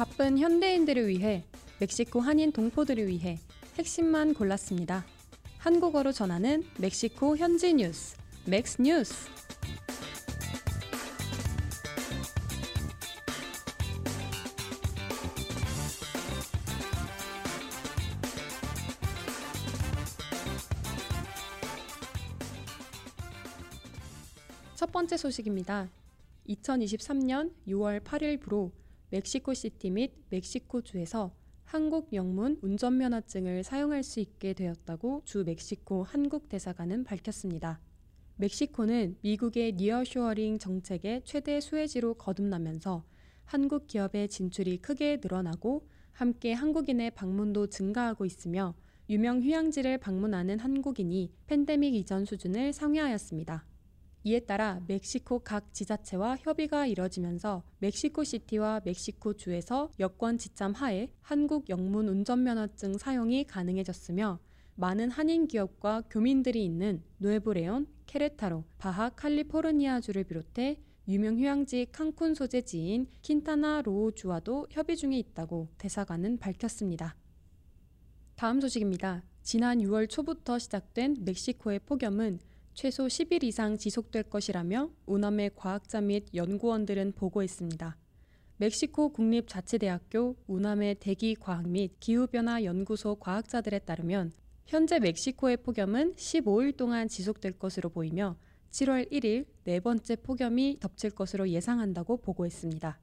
바쁜 현대인들을 위해 멕시코 한인 동포들을 위해 핵심만 골랐습니다. 한국어로 전하는 멕시코 현지 뉴스, 멕스 뉴스. 첫 번째 소식입니다. 2023년 6월 8일부로 멕시코시티 및 멕시코주에서 한국 영문 운전면허증을 사용할 수 있게 되었다고 주 멕시코 한국 대사관은 밝혔습니다. 멕시코는 미국의 nearshoring 정책의 최대 수혜지로 거듭나면서 한국 기업의 진출이 크게 늘어나고 함께 한국인의 방문도 증가하고 있으며 유명 휴양지를 방문하는 한국인이 팬데믹 이전 수준을 상회하였습니다. 이에 따라 멕시코 각 지자체와 협의가 이뤄지면서 멕시코 시티와 멕시코 주에서 여권 지참 하에 한국 영문 운전면허증 사용이 가능해졌으며 많은 한인 기업과 교민들이 있는 누에보레온, 케레타로, 바하 칼리포르니아주를 비롯해 유명 휴양지 칸쿤 소재지인 킨타나 로우주와도 협의 중에 있다고 대사관은 밝혔습니다. 다음 소식입니다. 지난 6월 초부터 시작된 멕시코의 폭염은 최소 10일 이상 지속될 것이라며 우남의 과학자 및 연구원들은 보고했습니다. 멕시코 국립자치대학교 우남의 대기과학 및 기후변화 연구소 과학자들에 따르면 현재 멕시코의 폭염은 15일 동안 지속될 것으로 보이며 7월 1일 네 번째 폭염이 덮칠 것으로 예상한다고 보고했습니다.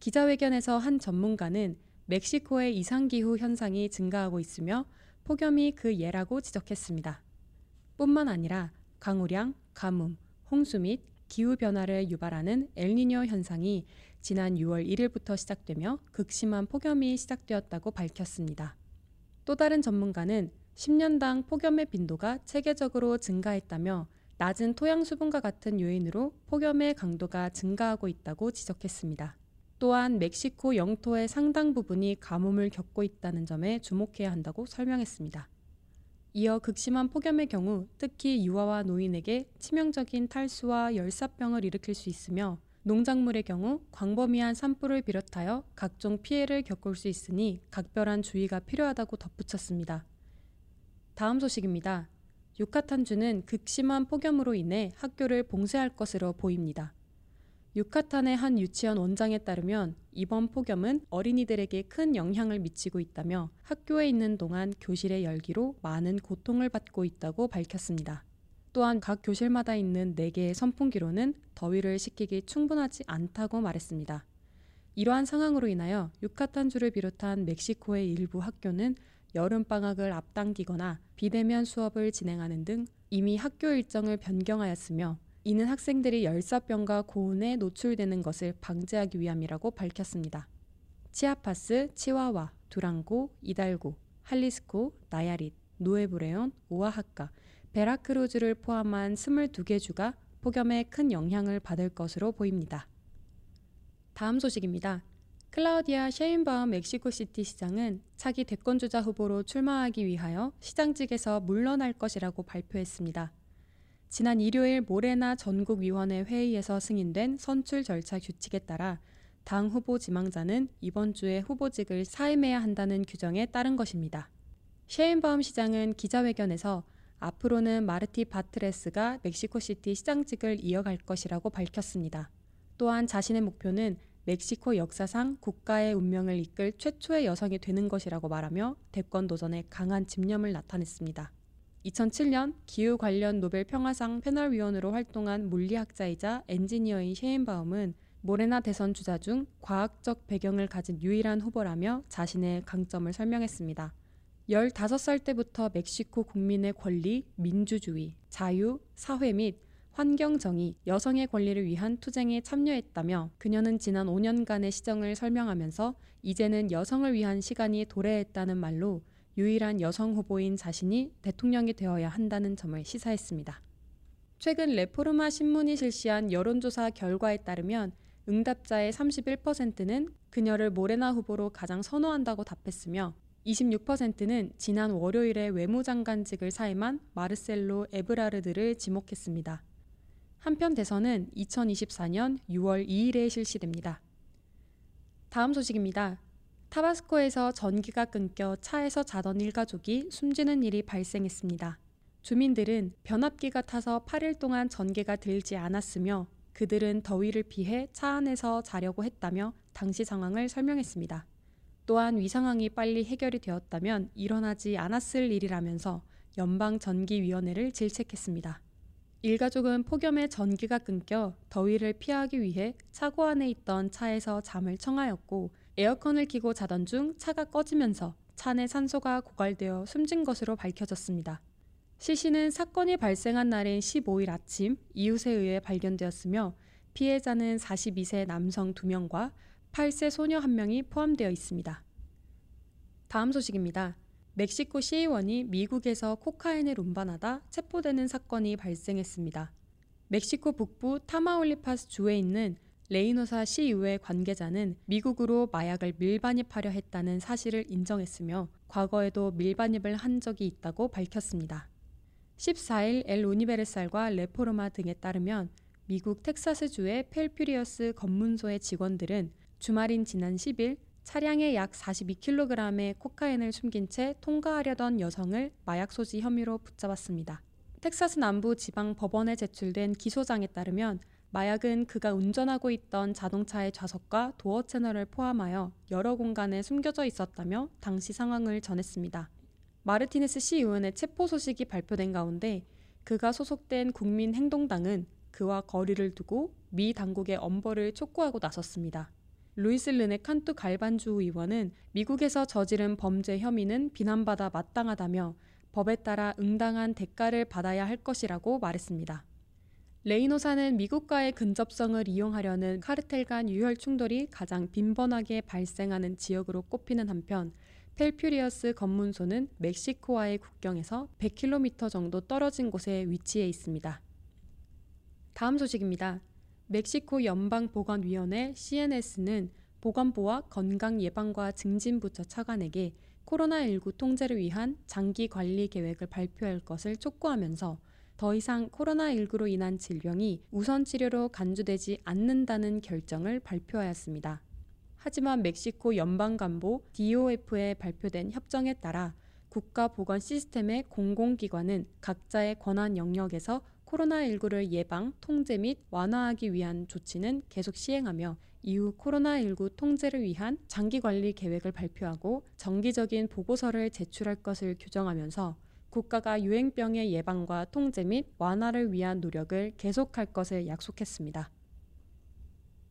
기자회견에서 한 전문가는 멕시코의 이상기후 현상이 증가하고 있으며 폭염이 그 예라고 지적했습니다. 뿐만 아니라 강우량, 가뭄, 홍수 및 기후 변화를 유발하는 엘니뇨 현상이 지난 6월 1일부터 시작되며 극심한 폭염이 시작되었다고 밝혔습니다. 또 다른 전문가는 10년당 폭염의 빈도가 체계적으로 증가했다며 낮은 토양 수분과 같은 요인으로 폭염의 강도가 증가하고 있다고 지적했습니다. 또한 멕시코 영토의 상당 부분이 가뭄을 겪고 있다는 점에 주목해야 한다고 설명했습니다. 이어 극심한 폭염의 경우 특히 유아와 노인에게 치명적인 탈수와 열사병을 일으킬 수 있으며 농작물의 경우 광범위한 산불을 비롯하여 각종 피해를 겪을 수 있으니 각별한 주의가 필요하다고 덧붙였습니다. 다음 소식입니다. 유카탄주는 극심한 폭염으로 인해 학교를 봉쇄할 것으로 보입니다. 유카탄의 한 유치원 원장에 따르면 이번 폭염은 어린이들에게 큰 영향을 미치고 있다며 학교에 있는 동안 교실의 열기로 많은 고통을 받고 있다고 밝혔습니다. 또한 각 교실마다 있는 4개의 선풍기로는 더위를 식히기 충분하지 않다고 말했습니다. 이러한 상황으로 인하여 유카탄주를 비롯한 멕시코의 일부 학교는 여름방학을 앞당기거나 비대면 수업을 진행하는 등 이미 학교 일정을 변경하였으며 이는 학생들이 열사병과 고온에 노출되는 것을 방지하기 위함이라고 밝혔습니다. 치아파스, 치와와, 두랑고, 이달고, 할리스코, 나야릿, 노에브레온, 오아하카, 베라크루즈를 포함한 22개 주가 폭염에 큰 영향을 받을 것으로 보입니다. 다음 소식입니다. 클라우디아 셰인바움 멕시코시티 시장은 차기 대권주자 후보로 출마하기 위하여 시장직에서 물러날 것이라고 발표했습니다. 지난 일요일 모레나 전국위원회 회의에서 승인된 선출 절차 규칙에 따라 당 후보 지망자는 이번 주에 후보직을 사임해야 한다는 규정에 따른 것입니다. 셰인바움 시장은 기자회견에서 앞으로는 마르티 바트레스가 멕시코시티 시장직을 이어갈 것이라고 밝혔습니다. 또한 자신의 목표는 멕시코 역사상 국가의 운명을 이끌 최초의 여성이 되는 것이라고 말하며 대권 도전에 강한 집념을 나타냈습니다. 2007년 기후 관련 노벨 평화상 패널위원으로 활동한 물리학자이자 엔지니어인 셰인바움은 모레나 대선 주자 중 과학적 배경을 가진 유일한 후보라며 자신의 강점을 설명했습니다. 15살 때부터 멕시코 국민의 권리, 민주주의, 자유, 사회 및 환경 정의, 여성의 권리를 위한 투쟁에 참여했다며 그녀는 지난 5년간의 시정을 설명하면서 이제는 여성을 위한 시간이 도래했다는 말로 유일한 여성 후보인 자신이 대통령이 되어야 한다는 점을 시사했습니다. 최근 레포르마 신문이 실시한 여론조사 결과에 따르면 응답자의 31%는 그녀를 모레나 후보로 가장 선호한다고 답했으며 26%는 지난 월요일에 외무장관직을 사임한 마르셀로 에브라르드를 지목했습니다. 한편 대선은 2024년 6월 2일에 실시됩니다. 다음 소식입니다. 타바스코에서 전기가 끊겨 차에서 자던 일가족이 숨지는 일이 발생했습니다. 주민들은 변압기가 타서 8일 동안 전기가 들지 않았으며 그들은 더위를 피해 차 안에서 자려고 했다며 당시 상황을 설명했습니다. 또한 위 상황이 빨리 해결이 되었다면 일어나지 않았을 일이라면서 연방전기위원회를 질책했습니다. 일가족은 폭염에 전기가 끊겨 더위를 피하기 위해 차고 안에 있던 차에서 잠을 청하였고 에어컨을 켜고 자던 중 차가 꺼지면서 차 내 산소가 고갈되어 숨진 것으로 밝혀졌습니다. 시신은 사건이 발생한 날인 15일 아침 이웃에 의해 발견되었으며 피해자는 42세 남성 2명과 8세 소녀 1명이 포함되어 있습니다. 다음 소식입니다. 멕시코 시의원이 미국에서 코카인을 운반하다 체포되는 사건이 발생했습니다. 멕시코 북부 타마올리파스 주에 있는 레이노사 시의회 관계자는 미국으로 마약을 밀반입하려 했다는 사실을 인정했으며 과거에도 밀반입을 한 적이 있다고 밝혔습니다. 14일 엘 오니베르살과 레포르마 등에 따르면 미국 텍사스주의 펠퓨리어스 검문소의 직원들은 주말인 지난 10일 차량에 약 42kg의 코카인을 숨긴 채 통과하려던 여성을 마약 소지 혐의로 붙잡았습니다. 텍사스 남부 지방 법원에 제출된 기소장에 따르면 마약은 그가 운전하고 있던 자동차의 좌석과 도어 채널을 포함하여 여러 공간에 숨겨져 있었다며 당시 상황을 전했습니다. 마르티네스 시의원의 체포 소식이 발표된 가운데 그가 소속된 국민행동당은 그와 거리를 두고 미 당국의 엄벌을 촉구하고 나섰습니다. 루이스 르네 칸투 갈반주 의원은 미국에서 저지른 범죄 혐의는 비난받아 마땅하다며 법에 따라 응당한 대가를 받아야 할 것이라고 말했습니다. 레이노사는 미국과의 근접성을 이용하려는 카르텔 간 유혈 충돌이 가장 빈번하게 발생하는 지역으로 꼽히는 한편 펠퓨리어스 검문소는 멕시코와의 국경에서 100km 정도 떨어진 곳에 위치해 있습니다. 다음 소식입니다. 멕시코 연방보건위원회 CNS는 보건부와 건강예방과 증진부처 차관에게 코로나19 통제를 위한 장기 관리 계획을 발표할 것을 촉구하면서 더 이상 코로나19로 인한 질병이 우선 치료로 간주되지 않는다는 결정을 발표하였습니다. 하지만 멕시코 연방간보 DOF에 발표된 협정에 따라 국가보건 시스템의 공공기관은 각자의 권한 영역에서 코로나19를 예방, 통제 및 완화하기 위한 조치는 계속 시행하며 이후 코로나19 통제를 위한 장기 관리 계획을 발표하고 정기적인 보고서를 제출할 것을 규정하면서 국가가 유행병의 예방과 통제 및 완화를 위한 노력을 계속할 것을 약속했습니다.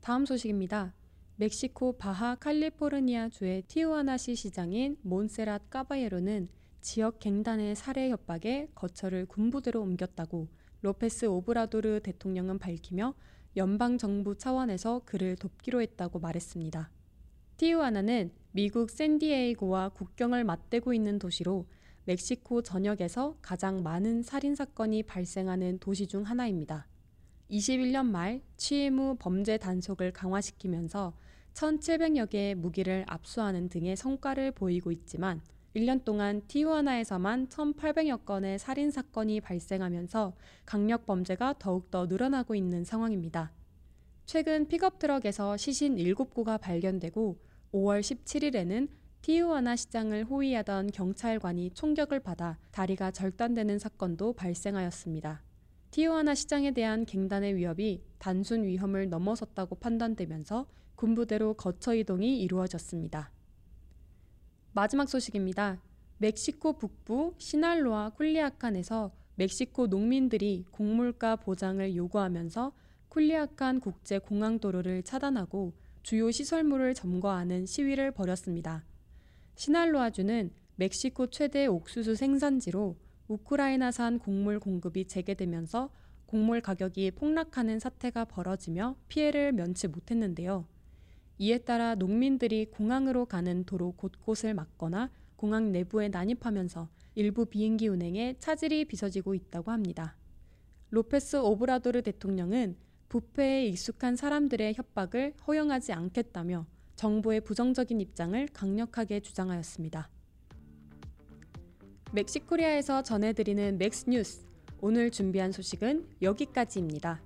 다음 소식입니다. 멕시코 바하 칼리포르니아 주의 티우아나시 시장인 몬세랏 까바예로는 지역 갱단의 살해 협박에 거처를 군부대로 옮겼다고 로페스 오브라도르 대통령은 밝히며 연방 정부 차원에서 그를 돕기로 했다고 말했습니다. 티우아나는 미국 샌디에이고와 국경을 맞대고 있는 도시로 멕시코 전역에서 가장 많은 살인 사건이 발생하는 도시 중 하나입니다. 21년 말 취임 후 범죄 단속을 강화시키면서 1,700여 개의 무기를 압수하는 등의 성과를 보이고 있지만 1년 동안 티우아나에서만 1,800여 건의 살인 사건이 발생하면서 강력 범죄가 더욱더 늘어나고 있는 상황입니다. 최근 픽업 트럭에서 시신 7구가 발견되고 5월 17일에는 티우아나 시장을 호위하던 경찰관이 총격을 받아 다리가 절단되는 사건도 발생하였습니다. 티우아나 시장에 대한 갱단의 위협이 단순 위험을 넘어섰다고 판단되면서 군부대로 거처 이동이 이루어졌습니다. 마지막 소식입니다. 멕시코 북부 시날로아 쿨리아칸에서 멕시코 농민들이 곡물가 보장을 요구하면서 쿨리아칸 국제 공항 도로를 차단하고 주요 시설물을 점거하는 시위를 벌였습니다. 시날로아주는 멕시코 최대 옥수수 생산지로 우크라이나산 곡물 공급이 재개되면서 곡물 가격이 폭락하는 사태가 벌어지며 피해를 면치 못했는데요. 이에 따라 농민들이 공항으로 가는 도로 곳곳을 막거나 공항 내부에 난입하면서 일부 비행기 운행에 차질이 빚어지고 있다고 합니다. 로페스 오브라도르 대통령은 부패에 익숙한 사람들의 협박을 허용하지 않겠다며 정부의 부정적인 입장을 강력하게 주장하였습니다. 멕시코리아에서 전해드리는 맥스뉴스 오늘 준비한 소식은 여기까지입니다.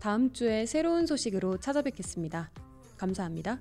다음 주에 새로운 소식으로 찾아뵙겠습니다. 감사합니다.